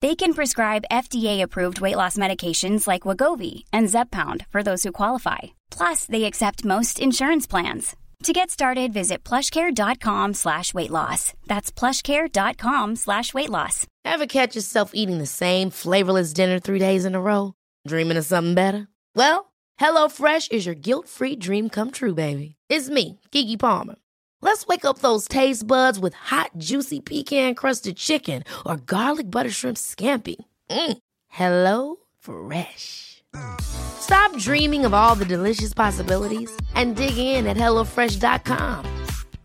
They can prescribe FDA-approved weight loss medications like Wagovi and Zepbound for those who qualify. Plus, they accept most insurance plans. To get started, visit plushcare.com slash weight loss. That's plushcare.com slash weight loss. Ever catch yourself eating the same flavorless dinner three days in a row? Dreaming of something better? Well, HelloFresh is your guilt-free dream come true, baby. It's me, Kiki Palmer. Let's wake up those taste buds with hot, juicy pecan-crusted chicken or garlic butter shrimp scampi. Mm. Hello Fresh. Stop dreaming of all the delicious possibilities and dig in at HelloFresh.com.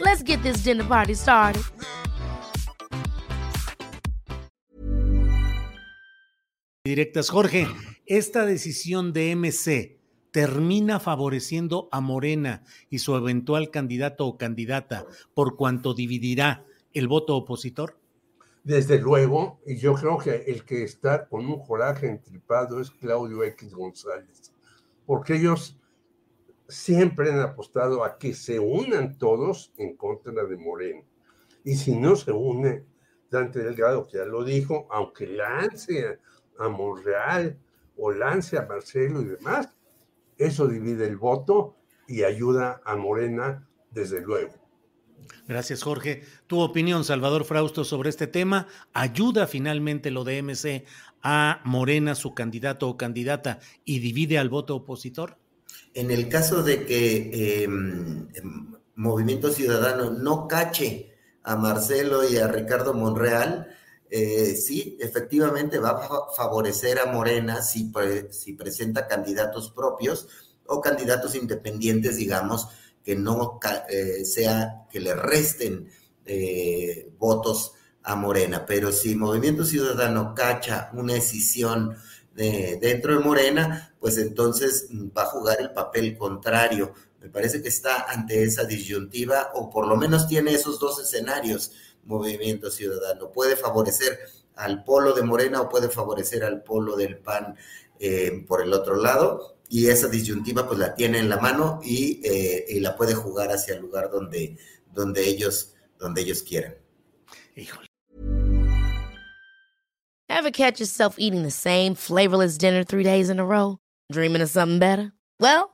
Let's get this dinner party started. Directas, Jorge, esta decisión de MC termina favoreciendo a Morena y su eventual candidato o candidata por cuanto dividirá el voto opositor? Desde luego, y yo creo que el que está con un coraje entripado es Claudio X González, porque ellos siempre han apostado a que se unan todos en contra de Morena. Y si no se une Dante Delgado, que ya lo dijo, aunque lance a Monreal o lance a Marcelo y demás, eso divide el voto y ayuda a Morena, desde luego. Gracias, Jorge. Tu opinión, Salvador Frausto, sobre este tema. ¿Ayuda finalmente lo de MC a Morena, su candidato o candidata, y divide al voto opositor? En el caso de que em, em, Movimiento Ciudadano no cache a Marcelo y a Ricardo Monreal, eh, sí, efectivamente va a favorecer a Morena si, presenta candidatos propios o candidatos independientes, digamos, que no eh, sea que le resten eh, votos a Morena. Pero si Movimiento Ciudadano cacha una decisión dentro de Morena, pues entonces va a jugar el papel contrario. Me parece que está ante esa disyuntiva o por lo menos tiene esos dos escenarios Movimiento Ciudadano. Puede favorecer al polo de Morena o puede favorecer al polo del PAN eh, por el otro lado. Y esa disyuntiva pues la tiene en la mano eh, y, la puede jugar hacia el lugar donde, donde, ellos, donde ellos quieran. Híjole. Ever catch yourself eating the same flavorless dinner three days in a row? Dreaming of something better? Well,